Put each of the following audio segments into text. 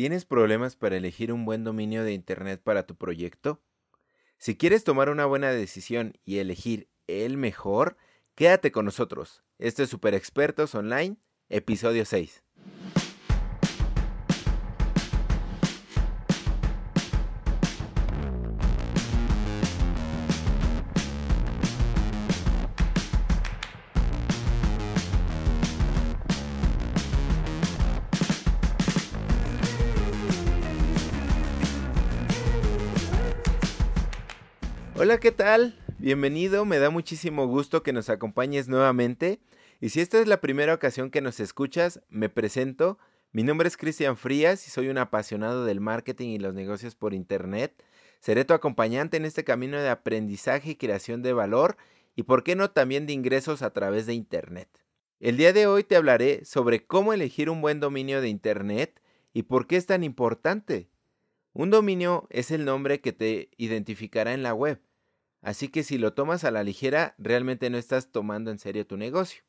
¿Tienes problemas para elegir un buen dominio de Internet para tu proyecto? Si quieres tomar una buena decisión y elegir el mejor, quédate con nosotros. Este es Super Expertos Online, episodio 6. Hola, ¿qué tal? Bienvenido, me da muchísimo gusto que nos acompañes nuevamente. Y si esta es la primera ocasión que nos escuchas, me presento. Mi nombre es Cristian Frías y soy un apasionado del marketing y los negocios por Internet. Seré tu acompañante en este camino de aprendizaje y creación de valor y, por qué no, también de ingresos a través de Internet. El día de hoy te hablaré sobre cómo elegir un buen dominio de Internet y por qué es tan importante. Un dominio es el nombre que te identificará en la web Así que si lo tomas a la ligera, realmente no estás tomando en serio tu negocio.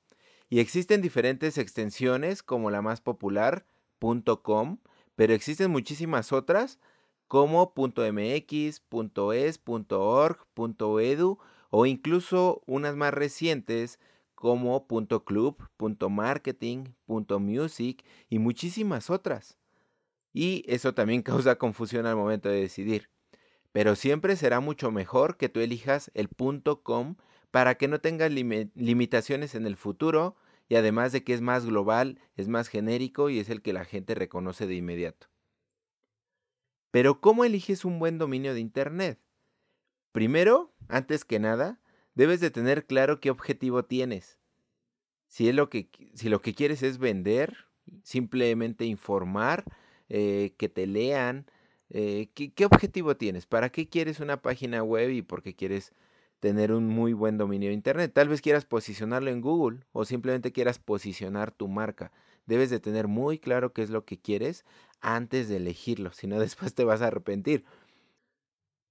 Y existen diferentes extensiones como la más popular, .com, pero existen muchísimas otras como .mx, .es, .org, .edu o incluso unas más recientes como .club, .marketing, .music y muchísimas otras. Y eso también causa confusión al momento de decidir pero siempre será mucho mejor que tú elijas el .com para que no tengas limitaciones en el futuro y además de que es más global, es más genérico y es el que la gente reconoce de inmediato. Pero ¿cómo eliges un buen dominio de Internet? Primero, antes que nada, debes de tener claro qué objetivo tienes. Si, es lo, que, si lo que quieres es vender, simplemente informar, eh, que te lean, eh, ¿qué, objetivo tienes? ¿Para qué quieres una página web y por qué quieres tener un muy buen dominio de Internet? Tal vez quieras posicionarlo en Google o simplemente quieras posicionar tu marca. Debes de tener muy claro qué es lo que quieres antes de elegirlo, si no después te vas a arrepentir.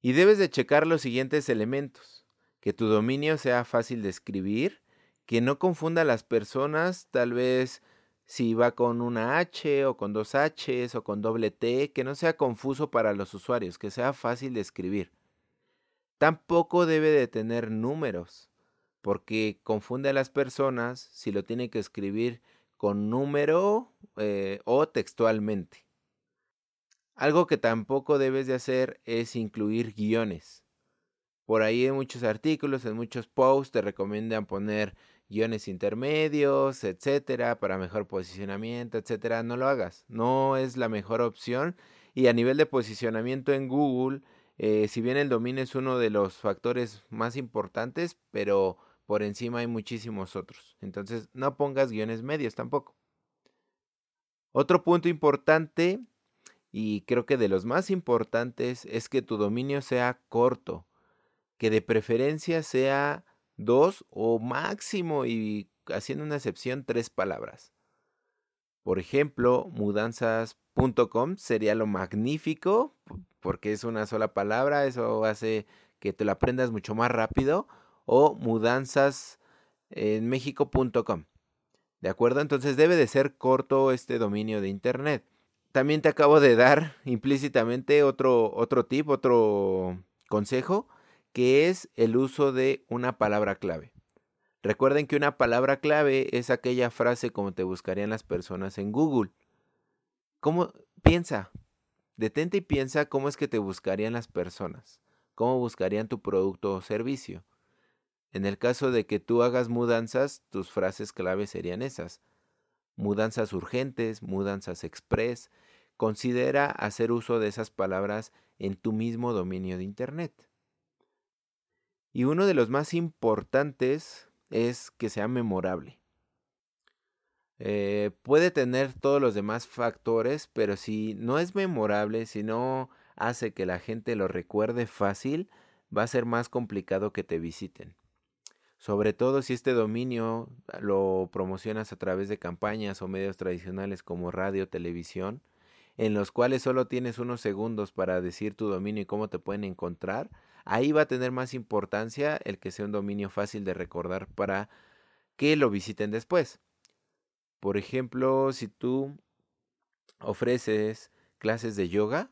Y debes de checar los siguientes elementos. Que tu dominio sea fácil de escribir, que no confunda a las personas, tal vez si va con una H o con dos Hs o con doble T, que no sea confuso para los usuarios, que sea fácil de escribir. Tampoco debe de tener números, porque confunde a las personas si lo tiene que escribir con número eh, o textualmente. Algo que tampoco debes de hacer es incluir guiones. Por ahí en muchos artículos, en muchos posts te recomiendan poner guiones intermedios, etcétera, para mejor posicionamiento, etcétera, no lo hagas. No es la mejor opción. Y a nivel de posicionamiento en Google, eh, si bien el dominio es uno de los factores más importantes, pero por encima hay muchísimos otros. Entonces, no pongas guiones medios tampoco. Otro punto importante, y creo que de los más importantes, es que tu dominio sea corto, que de preferencia sea dos o máximo y haciendo una excepción tres palabras. Por ejemplo, mudanzas.com sería lo magnífico porque es una sola palabra, eso hace que te lo aprendas mucho más rápido o mudanzas en mexico.com. ¿De acuerdo? Entonces debe de ser corto este dominio de internet. También te acabo de dar implícitamente otro otro tip, otro consejo que es el uso de una palabra clave. Recuerden que una palabra clave es aquella frase como te buscarían las personas en Google. ¿Cómo piensa? Detente y piensa cómo es que te buscarían las personas, cómo buscarían tu producto o servicio. En el caso de que tú hagas mudanzas, tus frases clave serían esas. Mudanzas urgentes, mudanzas express. Considera hacer uso de esas palabras en tu mismo dominio de Internet. Y uno de los más importantes es que sea memorable. Eh, puede tener todos los demás factores, pero si no es memorable, si no hace que la gente lo recuerde fácil, va a ser más complicado que te visiten. Sobre todo si este dominio lo promocionas a través de campañas o medios tradicionales como radio, televisión, en los cuales solo tienes unos segundos para decir tu dominio y cómo te pueden encontrar, ahí va a tener más importancia el que sea un dominio fácil de recordar para que lo visiten después. Por ejemplo, si tú ofreces clases de yoga,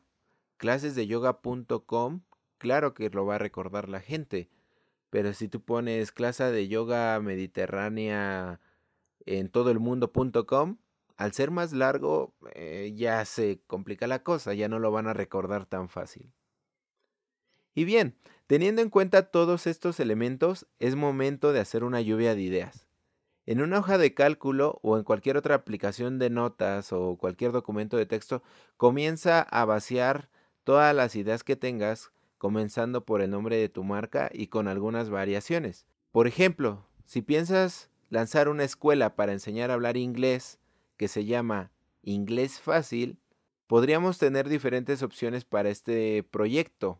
clasesdeyoga.com, claro que lo va a recordar la gente. Pero si tú pones clase de yoga mediterránea en todo el mundo.com, al ser más largo eh, ya se complica la cosa, ya no lo van a recordar tan fácil. Y bien, teniendo en cuenta todos estos elementos, es momento de hacer una lluvia de ideas. En una hoja de cálculo o en cualquier otra aplicación de notas o cualquier documento de texto, comienza a vaciar todas las ideas que tengas, comenzando por el nombre de tu marca y con algunas variaciones. Por ejemplo, si piensas lanzar una escuela para enseñar a hablar inglés, que se llama Inglés Fácil, podríamos tener diferentes opciones para este proyecto.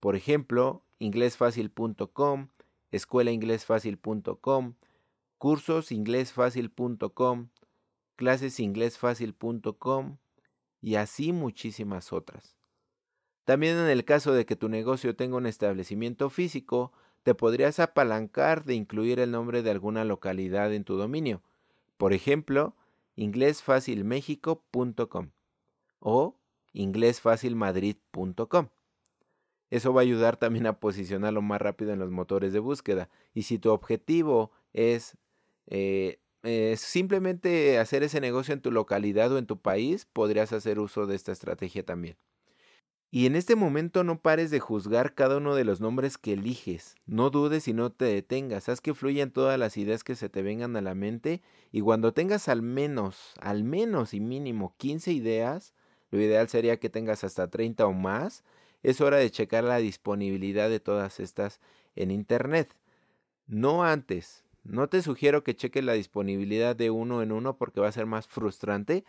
Por ejemplo, inglesfacil.com, escuelainglesfacil.com, cursosinglesfacil.com, clasesinglesfacil.com y así muchísimas otras. También en el caso de que tu negocio tenga un establecimiento físico, te podrías apalancar de incluir el nombre de alguna localidad en tu dominio. Por ejemplo, inglesfacilmexico.com o inglesfacilmadrid.com. Eso va a ayudar también a posicionarlo más rápido en los motores de búsqueda. Y si tu objetivo es, eh, simplemente hacer ese negocio en tu localidad o en tu país, podrías hacer uso de esta estrategia también. Y en este momento no pares de juzgar cada uno de los nombres que eliges. No dudes y no te detengas. Haz que fluyan todas las ideas que se te vengan a la mente. Y cuando tengas al menos, al menos y mínimo 15 ideas, lo ideal sería que tengas hasta 30 o más, es hora de checar la disponibilidad de todas estas en Internet. No antes. No te sugiero que cheques la disponibilidad de uno en uno porque va a ser más frustrante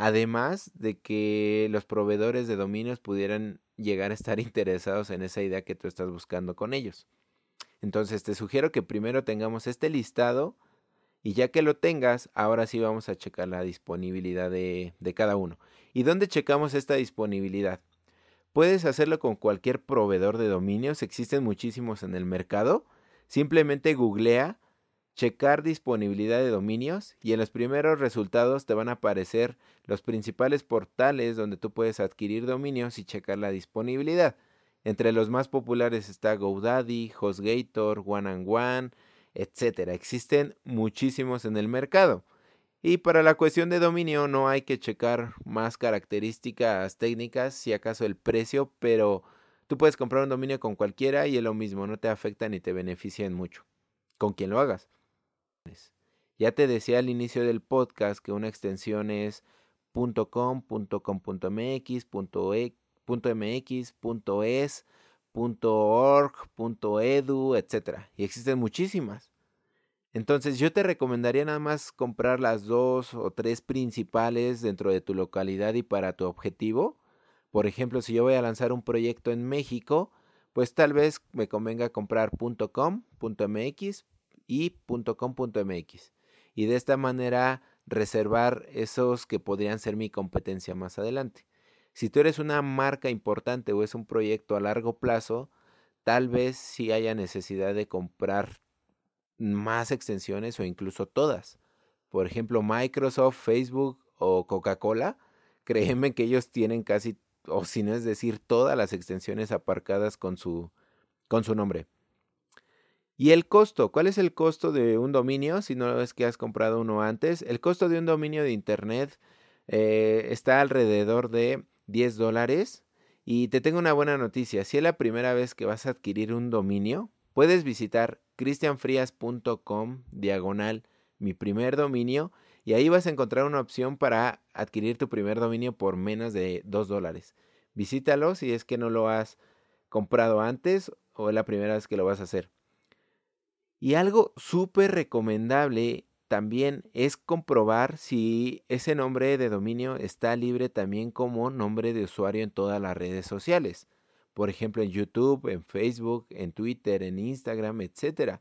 Además de que los proveedores de dominios pudieran llegar a estar interesados en esa idea que tú estás buscando con ellos. Entonces te sugiero que primero tengamos este listado y ya que lo tengas, ahora sí vamos a checar la disponibilidad de, de cada uno. ¿Y dónde checamos esta disponibilidad? Puedes hacerlo con cualquier proveedor de dominios, existen muchísimos en el mercado. Simplemente googlea checar disponibilidad de dominios y en los primeros resultados te van a aparecer los principales portales donde tú puedes adquirir dominios y checar la disponibilidad. Entre los más populares está GoDaddy, HostGator, One and One, etc. Existen muchísimos en el mercado. Y para la cuestión de dominio no hay que checar más características técnicas, si acaso el precio, pero tú puedes comprar un dominio con cualquiera y es lo mismo, no te afecta ni te beneficia en mucho, con quien lo hagas. Ya te decía al inicio del podcast que una extensión es .com, .com.mx, .e, .mx, .es, .org, .edu, etc. Y existen muchísimas. Entonces yo te recomendaría nada más comprar las dos o tres principales dentro de tu localidad y para tu objetivo. Por ejemplo, si yo voy a lanzar un proyecto en México, pues tal vez me convenga comprar .com, .mx, y .com.mx y de esta manera reservar esos que podrían ser mi competencia más adelante. Si tú eres una marca importante o es un proyecto a largo plazo, tal vez sí haya necesidad de comprar más extensiones o incluso todas. Por ejemplo, Microsoft, Facebook o Coca-Cola, créeme que ellos tienen casi, o si no es decir, todas las extensiones aparcadas con su, con su nombre. Y el costo, ¿cuál es el costo de un dominio si no es que has comprado uno antes? El costo de un dominio de Internet eh, está alrededor de 10 dólares. Y te tengo una buena noticia, si es la primera vez que vas a adquirir un dominio, puedes visitar cristianfrias.com diagonal mi primer dominio y ahí vas a encontrar una opción para adquirir tu primer dominio por menos de 2 dólares. Visítalo si es que no lo has comprado antes o es la primera vez que lo vas a hacer. Y algo súper recomendable también es comprobar si ese nombre de dominio está libre también como nombre de usuario en todas las redes sociales. Por ejemplo, en YouTube, en Facebook, en Twitter, en Instagram, etc.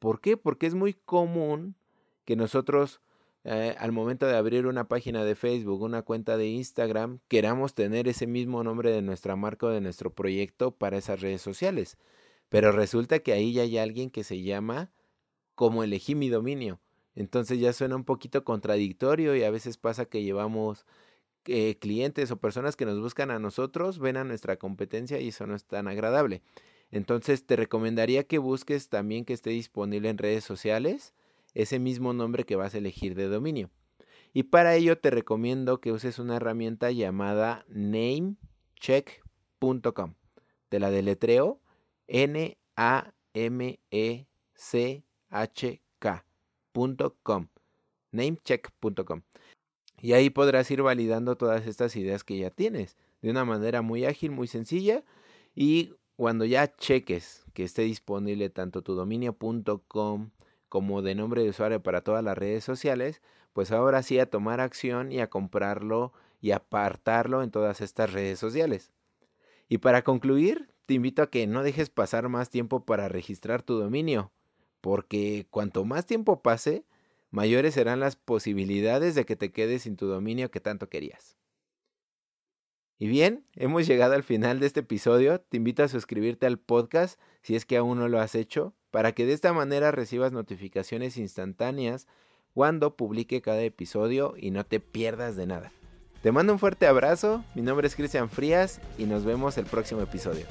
¿Por qué? Porque es muy común que nosotros eh, al momento de abrir una página de Facebook, una cuenta de Instagram, queramos tener ese mismo nombre de nuestra marca o de nuestro proyecto para esas redes sociales. Pero resulta que ahí ya hay alguien que se llama como elegí mi dominio. Entonces ya suena un poquito contradictorio y a veces pasa que llevamos eh, clientes o personas que nos buscan a nosotros ven a nuestra competencia y eso no es tan agradable. Entonces te recomendaría que busques también que esté disponible en redes sociales ese mismo nombre que vas a elegir de dominio. Y para ello te recomiendo que uses una herramienta llamada namecheck.com. Te la deletreo N A M E C H K.com. namecheck.com. Y ahí podrás ir validando todas estas ideas que ya tienes de una manera muy ágil, muy sencilla y cuando ya cheques que esté disponible tanto tu dominio.com como de nombre de usuario para todas las redes sociales, pues ahora sí a tomar acción y a comprarlo y apartarlo en todas estas redes sociales. Y para concluir, te invito a que no dejes pasar más tiempo para registrar tu dominio, porque cuanto más tiempo pase, mayores serán las posibilidades de que te quedes sin tu dominio que tanto querías. Y bien, hemos llegado al final de este episodio. Te invito a suscribirte al podcast si es que aún no lo has hecho, para que de esta manera recibas notificaciones instantáneas cuando publique cada episodio y no te pierdas de nada. Te mando un fuerte abrazo, mi nombre es Cristian Frías y nos vemos el próximo episodio.